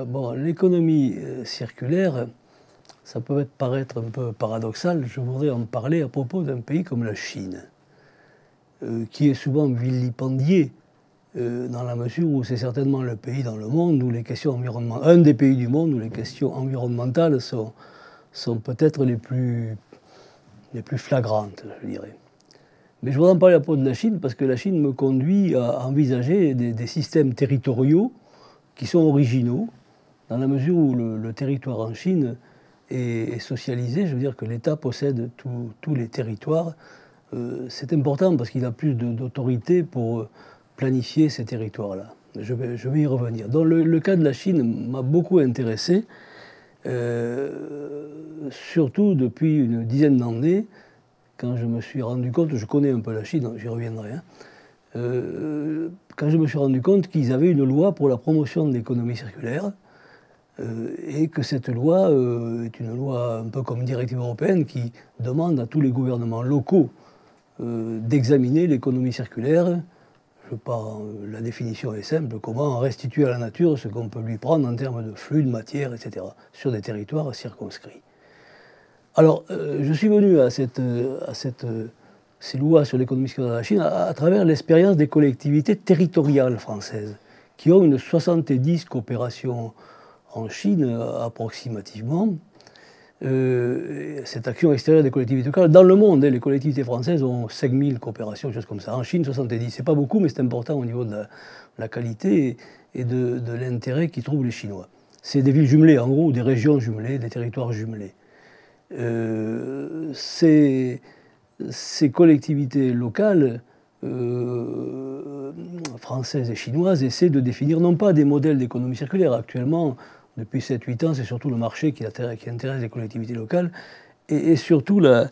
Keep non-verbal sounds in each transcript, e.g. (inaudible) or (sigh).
Euh, l'économie euh, circulaire, ça peut paraître un peu paradoxal. Je voudrais en parler à propos d'un pays comme la Chine, euh, qui est souvent vilipendié dans la mesure où c'est certainement le pays dans le monde où les questions environnementales, un des pays du monde où les questions environnementales sont, sont peut-être les plus, les plus flagrantes, je dirais. Mais je voudrais en parler à propos de la Chine parce que la Chine me conduit à envisager des systèmes territoriaux qui sont originaux, dans la mesure où le, territoire en Chine est, socialisé, je veux dire que l'État possède tous les territoires. Euh, c'est important parce qu'il a plus d'autorité pour planifier ces territoires-là. Je vais, y revenir. Dans le, cas de la Chine m'a beaucoup intéressé, euh, surtout depuis une dizaine d'années, quand je me suis rendu compte, je connais un peu la Chine, j'y reviendrai, hein, euh, quand je me suis rendu compte qu'ils avaient une loi pour la promotion de l'économie circulaire, euh, et que cette loi euh, est une loi un peu comme une directive européenne qui demande à tous les gouvernements locaux d'examiner l'économie circulaire. Je la définition est simple, comment restituer à la nature ce qu'on peut lui prendre en termes de flux, de matière, etc., sur des territoires circonscrits. Alors, je suis venu à cette, à cette ces lois sur l'économie circulaire de la Chine à, travers l'expérience des collectivités territoriales françaises, qui ont une 70 coopérations en Chine approximativement. Euh, cette action extérieure des collectivités locales, dans le monde, hein, les collectivités françaises ont 5000 coopérations, quelque chose comme ça. En Chine, 70. C'est pas beaucoup, mais c'est important au niveau de la, qualité et de, l'intérêt qu'ils trouvent les Chinois. C'est des villes jumelées, en gros, des régions jumelées, des territoires jumelés. Euh, ces collectivités locales euh, françaises et chinoises essaient de définir non pas des modèles d'économie circulaire. Actuellement, depuis 7-8 ans, c'est surtout le marché qui, intéresse les collectivités locales et, surtout la,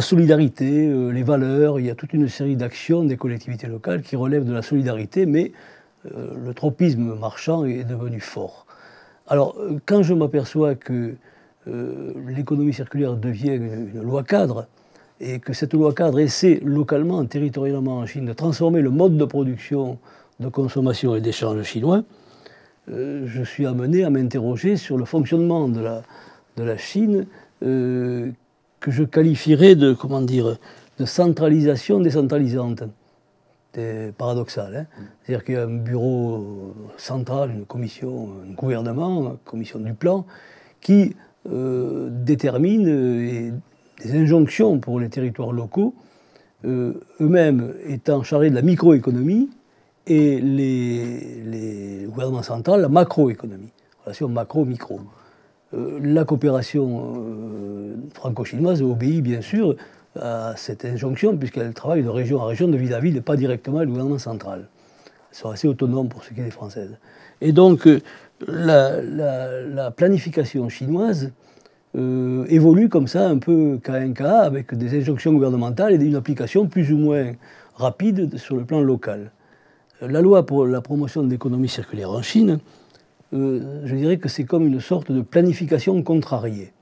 solidarité, euh, les valeurs. Il y a toute une série d'actions des collectivités locales qui relèvent de la solidarité, mais euh, le tropisme marchand est devenu fort. Alors, quand je m'aperçois que l'économie circulaire devient une loi cadre, et que cette loi cadre essaie localement, territorialement en Chine, de transformer le mode de production, de consommation et d'échange chinois, euh, je suis amené à m'interroger sur le fonctionnement de la, de la Chine, euh, que je qualifierais de, comment dire, de centralisation décentralisante. C'est paradoxal. Hein C'est-à-dire qu'il y a un bureau central, une commission, un gouvernement, une commission du plan, qui euh, détermine des injonctions pour les territoires locaux, eux-mêmes étant chargés de la microéconomie et les, les gouvernements centraux la macroéconomie, relation macro-micro. Euh, la coopération euh, franco-chinoise obéit bien sûr à cette injonction puisqu'elle travaille de région à région, de ville à ville et pas directement le gouvernement central. Elles sont assez autonomes pour ce qui est des françaises. Et donc la, la planification chinoise euh, évolue comme ça, un peu cas un cas, avec des injonctions gouvernementales et une application plus ou moins rapide sur le plan local. La loi pour la promotion de l'économie circulaire en Chine, euh, je dirais que c'est comme une sorte de planification contrariée.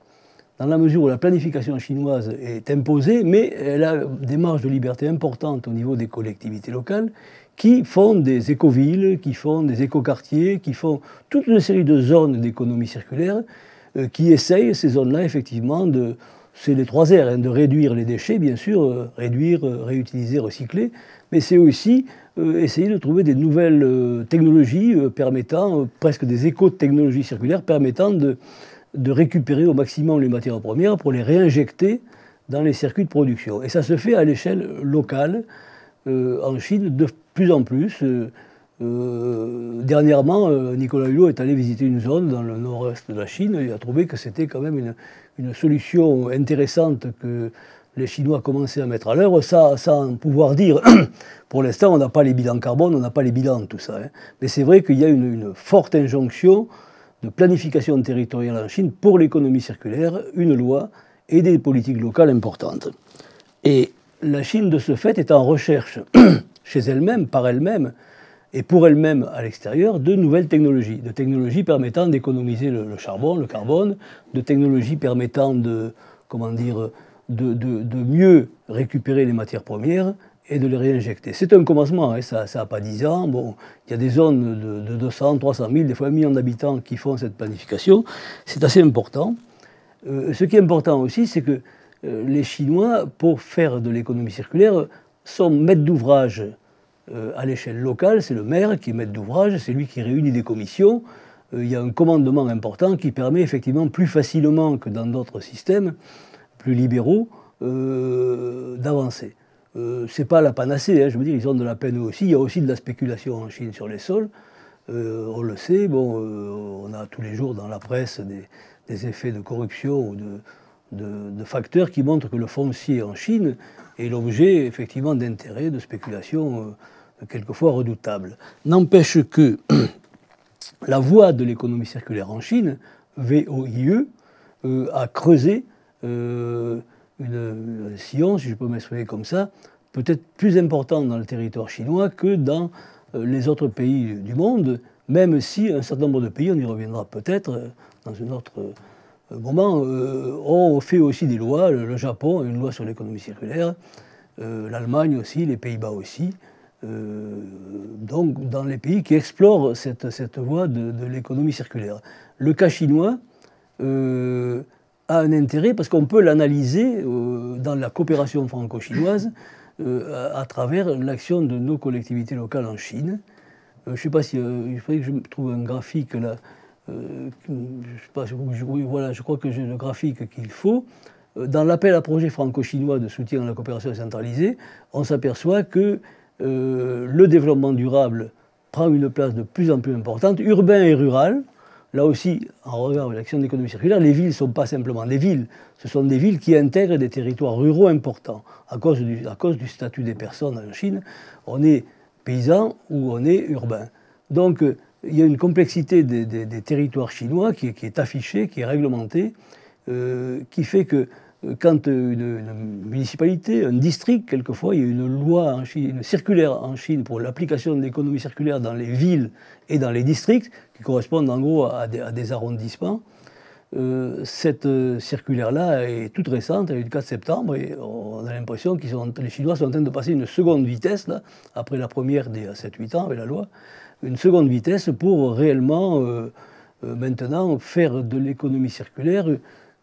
Dans la mesure où la planification chinoise est imposée, mais elle a des marges de liberté importantes au niveau des collectivités locales qui font des écovilles, qui font des écoquartiers, qui font toute une série de zones d'économie circulaire euh, qui essayent, ces zones-là, effectivement, de, c'est les trois R, hein, de réduire les déchets, bien sûr, euh, réduire, réutiliser, recycler, mais c'est aussi essayer de trouver des nouvelles technologies permettant, presque des éco-technologies circulaires, permettant de, récupérer au maximum les matières premières pour les réinjecter dans les circuits de production. Et ça se fait à l'échelle locale, en Chine, de plus en plus. Euh, dernièrement, euh, Nicolas Hulot est allé visiter une zone dans le nord-est de la Chine et a trouvé que c'était quand même une, solution intéressante que les Chinois commençaient à mettre à l'œuvre, sans pouvoir dire, (clears throat) pour l'instant, on n'a pas les bilans carbone, on n'a pas les bilans, tout ça. Hein. Mais c'est vrai qu'il y a une, une, forte injonction de planification territoriale en Chine pour l'économie circulaire, une loi et des politiques locales importantes. Et la Chine, de ce fait, est en recherche (clears throat) chez elle-même, par elle-même, et pour elle-même à l'extérieur de nouvelles technologies, de technologies permettant d'économiser le, charbon, le carbone, de technologies permettant de, comment dire, de, mieux récupérer les matières premières et de les réinjecter. C'est un commencement, hein, ça n'a pas 10 ans. Bon, il y a des zones de, 200, 300 000, des fois un million d'habitants qui font cette planification. C'est assez important. Euh, ce qui est important aussi, c'est que euh, les Chinois, pour faire de l'économie circulaire, sont maîtres d'ouvrage euh, à l'échelle locale. C'est le maire qui est maître d'ouvrage, c'est lui qui réunit des commissions. il y a un commandement important qui permet effectivement plus facilement que dans d'autres systèmes plus libéraux d'avancer. Euh, c'est pas la panacée, hein, je veux dire, ils ont de la peine aussi. Il y a aussi de la spéculation en Chine sur les sols. Euh, on le sait, bon, euh, on a tous les jours dans la presse des, effets de corruption ou de, facteurs qui montrent que le foncier en Chine est l'objet effectivement d'intérêts, de spéculation quelquefois redoutables. N'empêche que (clears throat) la voie de l'économie circulaire en Chine, VOIE, a creusé une, un sillon, si je peux m'exprimer comme ça, peut-être plus important dans le territoire chinois que dans euh, les autres pays du monde, même si un certain nombre de pays, on y reviendra peut-être euh, dans un autre euh, moment, ont fait aussi des lois. Le Japon a une loi sur l'économie circulaire, l'Allemagne aussi, les Pays-Bas aussi. donc dans les pays qui explorent cette, voie de l'économie circulaire. Le cas chinois, a un intérêt parce qu'on peut l'analyser euh, dans la coopération franco-chinoise euh, à, travers l'action de nos collectivités locales en Chine. Euh, je ne sais pas si il faudrait que je trouve un graphique là. je, sais pas, voilà, je crois que j'ai le graphique qu'il faut. Dans l'appel à projet franco-chinois de soutien à la coopération centralisée, on s'aperçoit que le développement durable prend une place de plus en plus importante, urbain et rural, là aussi, en regard de l'action de l'économie circulaire, les villes ne sont pas simplement des villes, ce sont des villes qui intègrent des territoires ruraux importants. À cause du, statut des personnes en Chine, on est paysan ou on est urbain. Donc, euh, il y a une complexité des, territoires chinois qui, est affichée, qui est réglementée, euh, qui fait que quand une, municipalité, un district, quelquefois, il y a une loi en Chine, une circulaire en Chine pour l'application de l'économie circulaire dans les villes et dans les districts, qui correspondent en gros à des, arrondissements. Euh, cette euh, circulaire-là est toute récente, elle est du 4 septembre, et on a l'impression que les Chinois sont en train de passer une seconde vitesse, là, après la première des 7-8 ans avec la loi, une seconde vitesse pour réellement maintenant faire de l'économie circulaire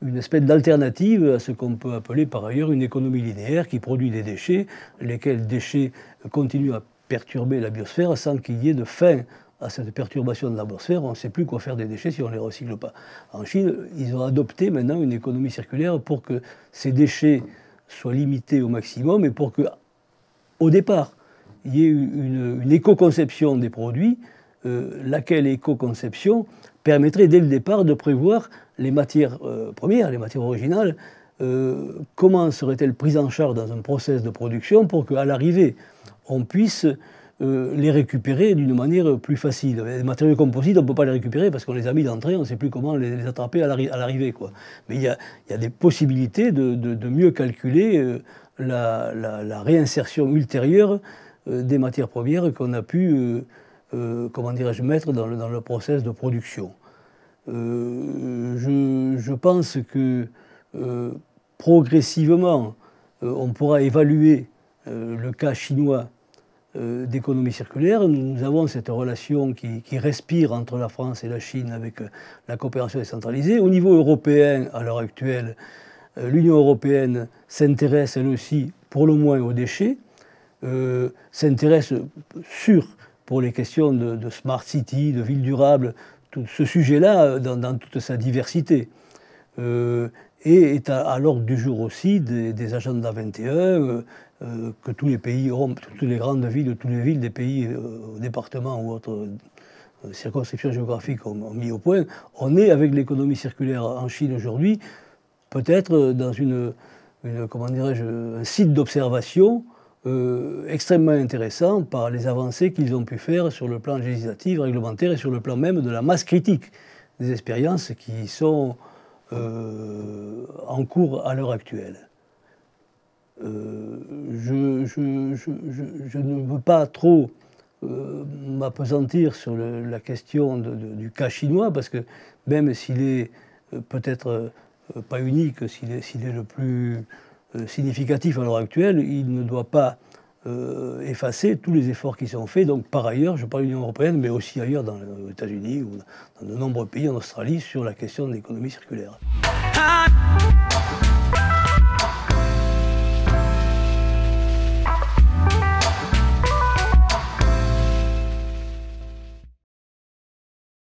une espèce d'alternative à ce qu'on peut appeler par ailleurs une économie linéaire qui produit des déchets, lesquels déchets continuent à perturber la biosphère sans qu'il y ait de fin à cette perturbation de la biosphère. On ne sait plus quoi faire des déchets si on ne les recycle pas. En Chine, ils ont adopté maintenant une économie circulaire pour que ces déchets soient limités au maximum et pour que, au départ, il y ait une, éco-conception des produits, euh, laquelle éco-conception permettrait dès le départ de prévoir les matières euh, premières, les matières originales, euh, comment seraient-elles prises en charge dans un process de production pour qu'à l'arrivée, on puisse euh, les récupérer d'une manière plus facile. Les matériaux composites, on ne peut pas les récupérer parce qu'on les a mis d'entrée, on ne sait plus comment les, attraper à l'arrivée. Mais il y, a, des possibilités de, mieux calculer la, réinsertion ultérieure des matières premières qu'on a pu, comment dirais-je, mettre dans le, dans le process de production. Euh, je, pense que euh, progressivement, euh, on pourra évaluer le cas chinois d'économie circulaire. Nous avons cette relation qui, respire entre la France et la Chine avec la coopération décentralisée. Au niveau européen, à l'heure actuelle, l'Union européenne s'intéresse elle aussi, pour le moins, aux déchets, s'intéresse sur, pour les questions de, de, smart city, de ville durable, ce sujet-là euh, dans, toute sa diversité. Euh, et est à, l'ordre du jour aussi des, agendas 21 euh, que tous les pays toutes les grandes villes, toutes les villes des pays, départements ou autres circonscriptions géographiques ont, mis au point. On est avec l'économie circulaire en Chine aujourd'hui, peut-être dans une, une comment dirais-je, un site d'observation euh, extrêmement intéressant par les avancées qu'ils ont pu faire sur le plan législatif, réglementaire et sur le plan même de la masse critique des expériences qui sont euh, en cours à l'heure actuelle. Euh, je, ne veux pas trop m'apesantir sur la question du cas chinois, parce que même s'il est peut-être pas unique, s'il est, le plus significatif à l'heure actuelle, il ne doit pas euh, effacer tous les efforts qui sont faits. Donc par ailleurs, je parle de l'Union européenne, mais aussi ailleurs dans les États-Unis ou dans de nombreux pays, en Australie, sur la question de l'économie circulaire.